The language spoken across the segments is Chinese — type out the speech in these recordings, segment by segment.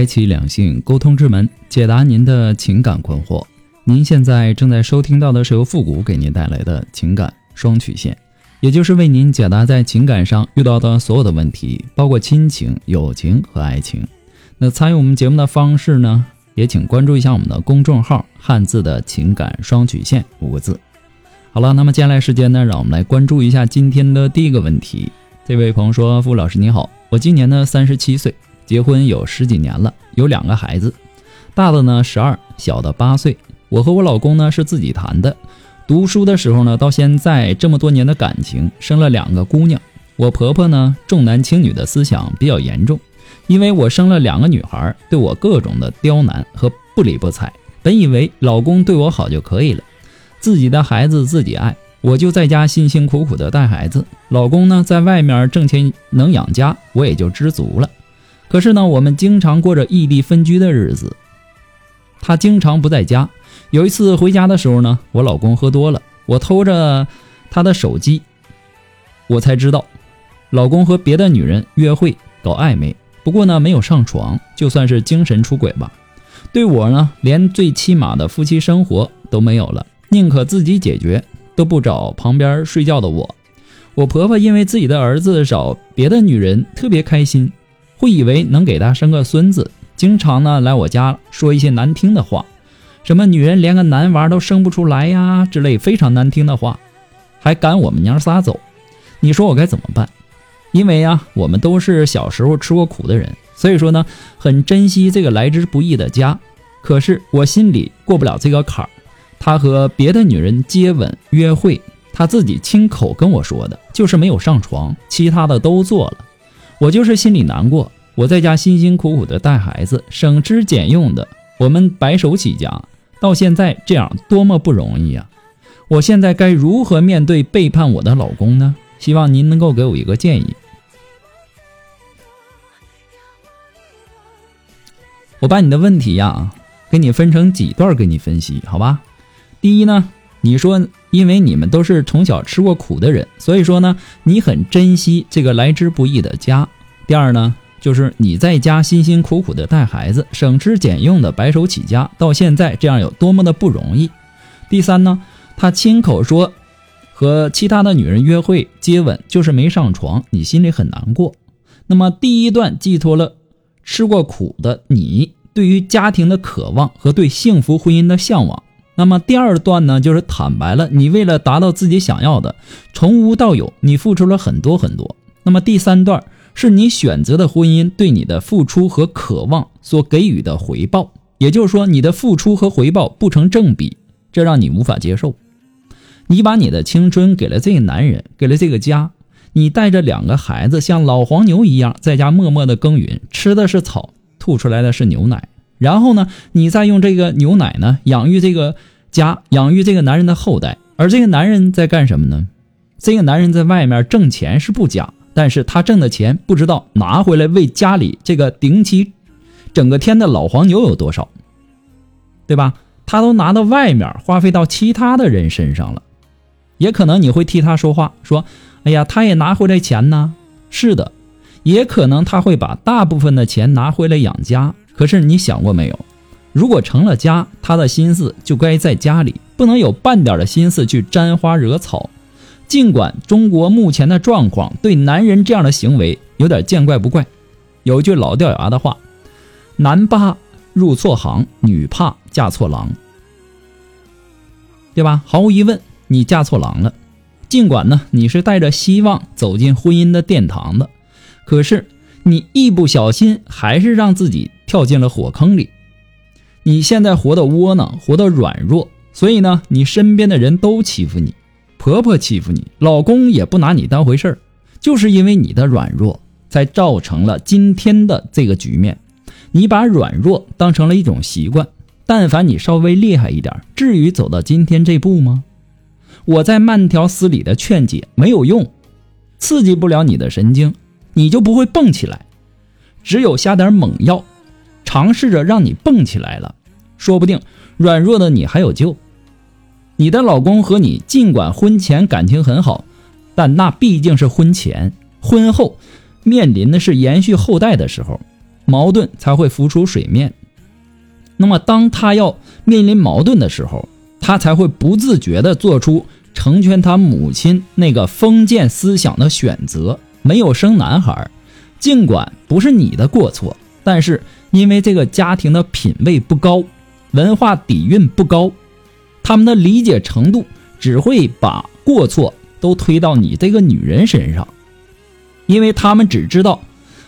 开启两性沟通之门，解答您的情感困惑。您现在正在收听到的是由复古给您带来的情感双曲线，也就是为您解答在情感上遇到的所有的问题，包括亲情、友情和爱情。那参与我们节目的方式呢，也请关注一下我们的公众号“汉字的情感双曲线”五个字。好了，那么接下来时间呢，让我们来关注一下今天的第一个问题。这位朋友说：“傅老师你好，我今年呢三十七岁。”结婚有十几年了，有两个孩子，大的呢十二，小的八岁。我和我老公呢是自己谈的，读书的时候呢，到现在这么多年的感情，生了两个姑娘。我婆婆呢重男轻女的思想比较严重，因为我生了两个女孩，对我各种的刁难和不理不睬。本以为老公对我好就可以了，自己的孩子自己爱，我就在家辛辛苦苦的带孩子，老公呢在外面挣钱能养家，我也就知足了。可是呢，我们经常过着异地分居的日子。他经常不在家。有一次回家的时候呢，我老公喝多了，我偷着他的手机，我才知道，老公和别的女人约会搞暧昧。不过呢，没有上床，就算是精神出轨吧。对我呢，连最起码的夫妻生活都没有了，宁可自己解决，都不找旁边睡觉的我。我婆婆因为自己的儿子找别的女人特别开心。会以为能给他生个孙子，经常呢来我家说一些难听的话，什么女人连个男娃都生不出来呀之类非常难听的话，还赶我们娘仨走。你说我该怎么办？因为呀，我们都是小时候吃过苦的人，所以说呢，很珍惜这个来之不易的家。可是我心里过不了这个坎儿。他和别的女人接吻约会，他自己亲口跟我说的，就是没有上床，其他的都做了。我就是心里难过，我在家辛辛苦苦的带孩子，省吃俭用的，我们白手起家，到现在这样多么不容易呀！我现在该如何面对背叛我的老公呢？希望您能够给我一个建议。我把你的问题呀，给你分成几段给你分析，好吧？第一呢，你说。因为你们都是从小吃过苦的人，所以说呢，你很珍惜这个来之不易的家。第二呢，就是你在家辛辛苦苦的带孩子，省吃俭用的白手起家，到现在这样有多么的不容易。第三呢，他亲口说和其他的女人约会接吻，就是没上床，你心里很难过。那么第一段寄托了吃过苦的你对于家庭的渴望和对幸福婚姻的向往。那么第二段呢，就是坦白了，你为了达到自己想要的，从无到有，你付出了很多很多。那么第三段是你选择的婚姻对你的付出和渴望所给予的回报，也就是说，你的付出和回报不成正比，这让你无法接受。你把你的青春给了这个男人，给了这个家，你带着两个孩子像老黄牛一样在家默默的耕耘，吃的是草，吐出来的是牛奶。然后呢，你再用这个牛奶呢养育这个。家养育这个男人的后代，而这个男人在干什么呢？这个男人在外面挣钱是不假，但是他挣的钱不知道拿回来为家里这个顶起整个天的老黄牛有多少，对吧？他都拿到外面花费到其他的人身上了，也可能你会替他说话，说：“哎呀，他也拿回来钱呢。”是的，也可能他会把大部分的钱拿回来养家。可是你想过没有？如果成了家，他的心思就该在家里，不能有半点的心思去沾花惹草。尽管中国目前的状况对男人这样的行为有点见怪不怪，有句老掉牙的话：“男怕入错行，女怕嫁错郎。”对吧？毫无疑问，你嫁错郎了。尽管呢，你是带着希望走进婚姻的殿堂的，可是你一不小心还是让自己跳进了火坑里。你现在活得窝囊，活得软弱，所以呢，你身边的人都欺负你。婆婆欺负你，老公也不拿你当回事儿，就是因为你的软弱，才造成了今天的这个局面。你把软弱当成了一种习惯，但凡你稍微厉害一点，至于走到今天这步吗？我在慢条斯理的劝解没有用，刺激不了你的神经，你就不会蹦起来。只有下点猛药，尝试着让你蹦起来了，说不定软弱的你还有救。你的老公和你尽管婚前感情很好，但那毕竟是婚前，婚后面临的是延续后代的时候，矛盾才会浮出水面。那么当他要面临矛盾的时候，他才会不自觉地做出成全他母亲那个封建思想的选择，没有生男孩。尽管不是你的过错，但是因为这个家庭的品位不高，文化底蕴不高，他们的理解程度只会把过错都推到你这个女人身上，因为他们只知道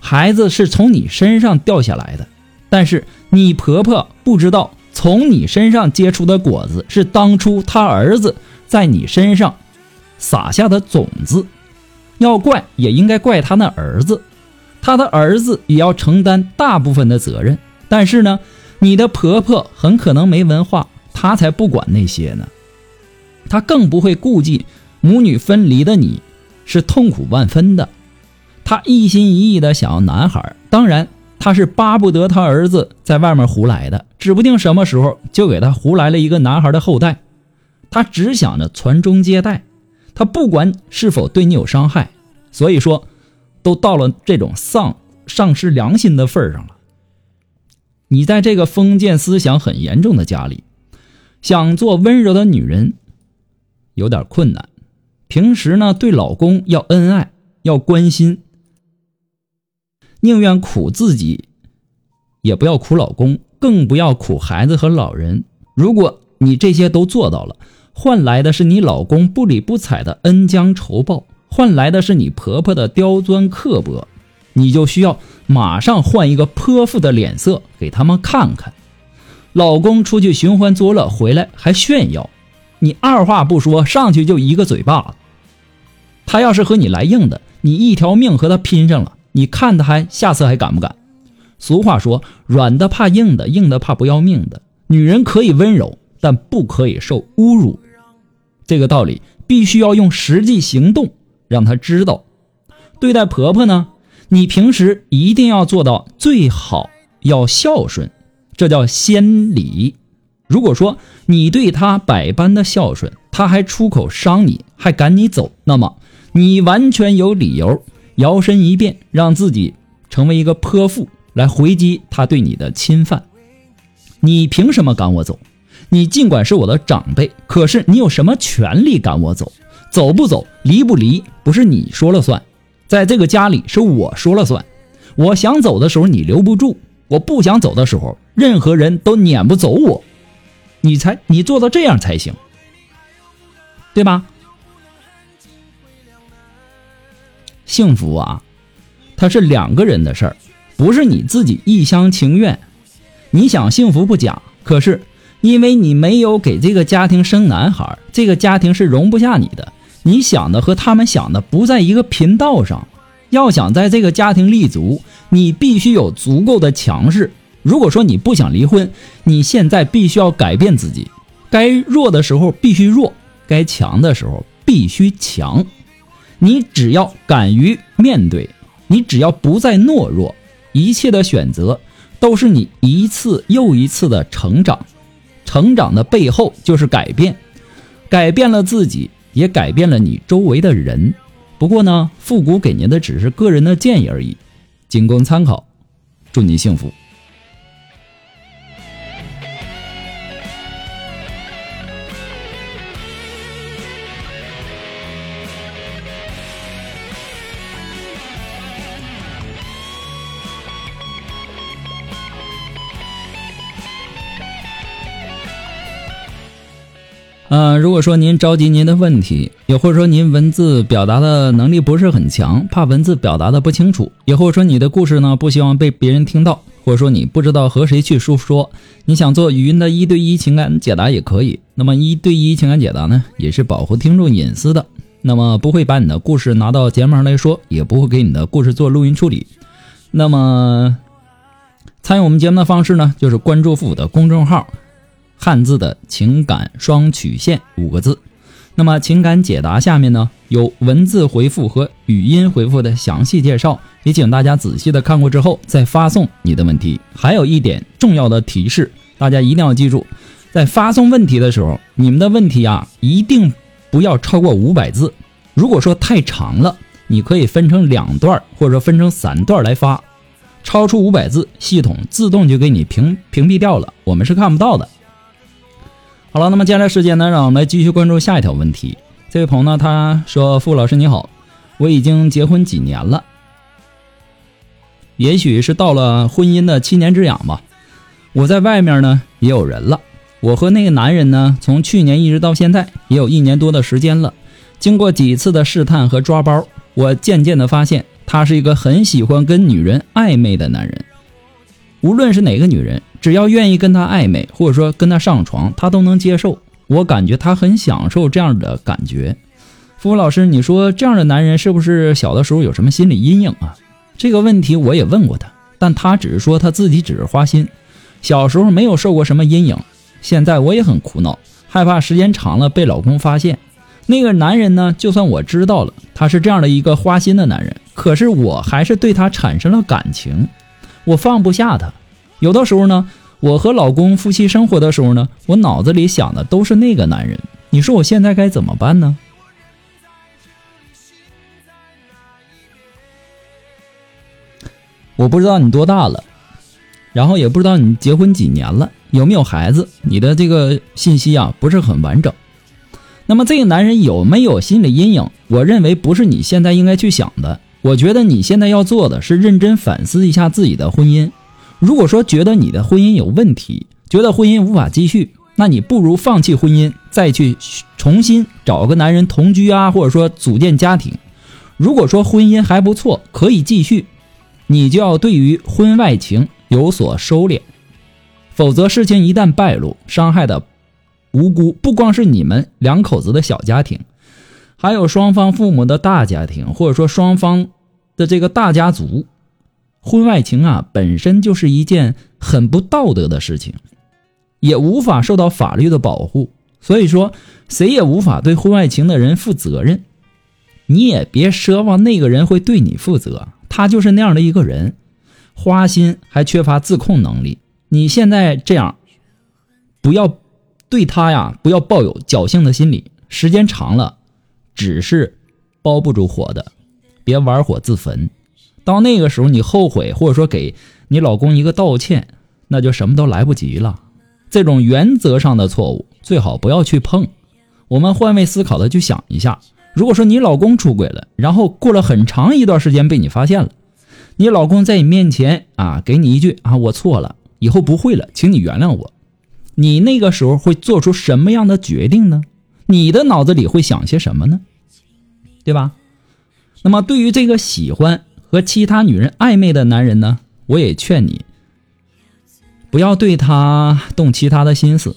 孩子是从你身上掉下来的，但是你婆婆不知道。从你身上结出的果子是当初他儿子在你身上撒下的种子，要怪也应该怪他那儿子，他的儿子也要承担大部分的责任。但是呢，你的婆婆很可能没文化，她才不管那些呢，她更不会顾忌母女分离的你是痛苦万分的，她一心一意的想要男孩，当然。他是巴不得他儿子在外面胡来的，指不定什么时候就给他胡来了一个男孩的后代。他只想着传宗接代，他不管是否对你有伤害。所以说，都到了这种丧丧失良心的份上了。你在这个封建思想很严重的家里，想做温柔的女人，有点困难。平时呢，对老公要恩爱，要关心。宁愿苦自己，也不要苦老公，更不要苦孩子和老人。如果你这些都做到了，换来的是你老公不理不睬的恩将仇报，换来的是你婆婆的刁钻刻薄，你就需要马上换一个泼妇的脸色给他们看看。老公出去寻欢作乐回来还炫耀，你二话不说上去就一个嘴巴子。他要是和你来硬的，你一条命和他拼上了。你看他还下次还敢不敢？俗话说，软的怕硬的，硬的怕不要命的。女人可以温柔，但不可以受侮辱。这个道理必须要用实际行动让她知道。对待婆婆呢，你平时一定要做到最好要孝顺，这叫先礼。如果说你对她百般的孝顺，她还出口伤你，还赶你走，那么你完全有理由。摇身一变，让自己成为一个泼妇，来回击他对你的侵犯。你凭什么赶我走？你尽管是我的长辈，可是你有什么权利赶我走？走不走，离不离，不是你说了算。在这个家里，是我说了算。我想走的时候，你留不住；我不想走的时候，任何人都撵不走我。你才，你做到这样才行，对吧？幸福啊，它是两个人的事儿，不是你自己一厢情愿。你想幸福不假，可是因为你没有给这个家庭生男孩，这个家庭是容不下你的。你想的和他们想的不在一个频道上。要想在这个家庭立足，你必须有足够的强势。如果说你不想离婚，你现在必须要改变自己，该弱的时候必须弱，该强的时候必须强。你只要敢于面对，你只要不再懦弱，一切的选择都是你一次又一次的成长。成长的背后就是改变，改变了自己，也改变了你周围的人。不过呢，复古给您的只是个人的建议而已，仅供参考。祝你幸福。嗯，如果说您着急您的问题，也或者说您文字表达的能力不是很强，怕文字表达的不清楚，也或者说你的故事呢不希望被别人听到。或者说你不知道和谁去诉说，你想做语音的一对一情感解答也可以。那么一对一情感解答呢，也是保护听众隐私的，那么不会把你的故事拿到节目上来说，也不会给你的故事做录音处理。那么参与我们节目的方式呢，就是关注复古的公众号，汉字的情感双曲线五个字。那么情感解答下面呢有文字回复和语音回复的详细介绍，也请大家仔细的看过之后再发送你的问题。还有一点重要的提示，大家一定要记住，在发送问题的时候，你们的问题啊一定不要超过五百字。如果说太长了，你可以分成两段或者说分成三段来发，超出五百字，系统自动就给你屏屏蔽掉了，我们是看不到的。好了，那么接下来时间呢，让我们来继续关注下一条问题。这位朋友呢，他说：“傅老师你好，我已经结婚几年了，也许是到了婚姻的七年之痒吧。我在外面呢也有人了，我和那个男人呢，从去年一直到现在也有一年多的时间了。经过几次的试探和抓包，我渐渐的发现他是一个很喜欢跟女人暧昧的男人，无论是哪个女人。”只要愿意跟他暧昧，或者说跟他上床，他都能接受。我感觉他很享受这样的感觉。付老师，你说这样的男人是不是小的时候有什么心理阴影啊？这个问题我也问过他，但他只是说他自己只是花心，小时候没有受过什么阴影。现在我也很苦恼，害怕时间长了被老公发现。那个男人呢？就算我知道了他是这样的一个花心的男人，可是我还是对他产生了感情，我放不下他。有的时候呢，我和老公夫妻生活的时候呢，我脑子里想的都是那个男人。你说我现在该怎么办呢？我不知道你多大了，然后也不知道你结婚几年了，有没有孩子？你的这个信息啊不是很完整。那么这个男人有没有心理阴影？我认为不是你现在应该去想的。我觉得你现在要做的是认真反思一下自己的婚姻。如果说觉得你的婚姻有问题，觉得婚姻无法继续，那你不如放弃婚姻，再去重新找个男人同居啊，或者说组建家庭。如果说婚姻还不错，可以继续，你就要对于婚外情有所收敛，否则事情一旦败露，伤害的无辜不光是你们两口子的小家庭，还有双方父母的大家庭，或者说双方的这个大家族。婚外情啊，本身就是一件很不道德的事情，也无法受到法律的保护。所以说，谁也无法对婚外情的人负责任。你也别奢望那个人会对你负责，他就是那样的一个人，花心还缺乏自控能力。你现在这样，不要对他呀，不要抱有侥幸的心理。时间长了，纸是包不住火的，别玩火自焚。到那个时候，你后悔，或者说给你老公一个道歉，那就什么都来不及了。这种原则上的错误，最好不要去碰。我们换位思考的去想一下，如果说你老公出轨了，然后过了很长一段时间被你发现了，你老公在你面前啊，给你一句啊，我错了，以后不会了，请你原谅我。你那个时候会做出什么样的决定呢？你的脑子里会想些什么呢？对吧？那么对于这个喜欢。和其他女人暧昧的男人呢？我也劝你不要对他动其他的心思，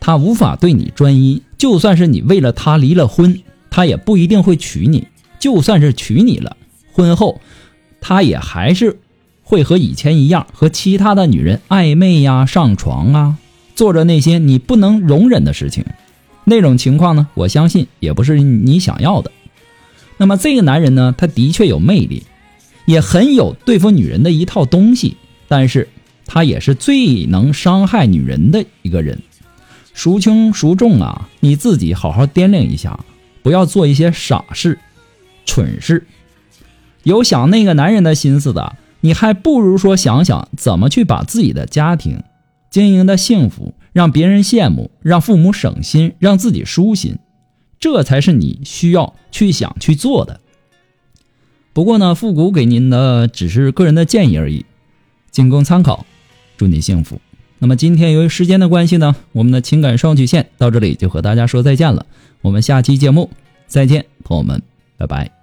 他无法对你专一。就算是你为了他离了婚，他也不一定会娶你。就算是娶你了，婚后他也还是会和以前一样和其他的女人暧昧呀、上床啊，做着那些你不能容忍的事情。那种情况呢，我相信也不是你想要的。那么这个男人呢，他的确有魅力。也很有对付女人的一套东西，但是他也是最能伤害女人的一个人。孰轻孰重啊？你自己好好掂量一下，不要做一些傻事、蠢事。有想那个男人的心思的，你还不如说想想怎么去把自己的家庭经营的幸福，让别人羡慕，让父母省心，让自己舒心，这才是你需要去想去做的。不过呢，复古给您的只是个人的建议而已，仅供参考。祝你幸福。那么今天由于时间的关系呢，我们的情感双曲线到这里就和大家说再见了。我们下期节目再见，朋友们，拜拜。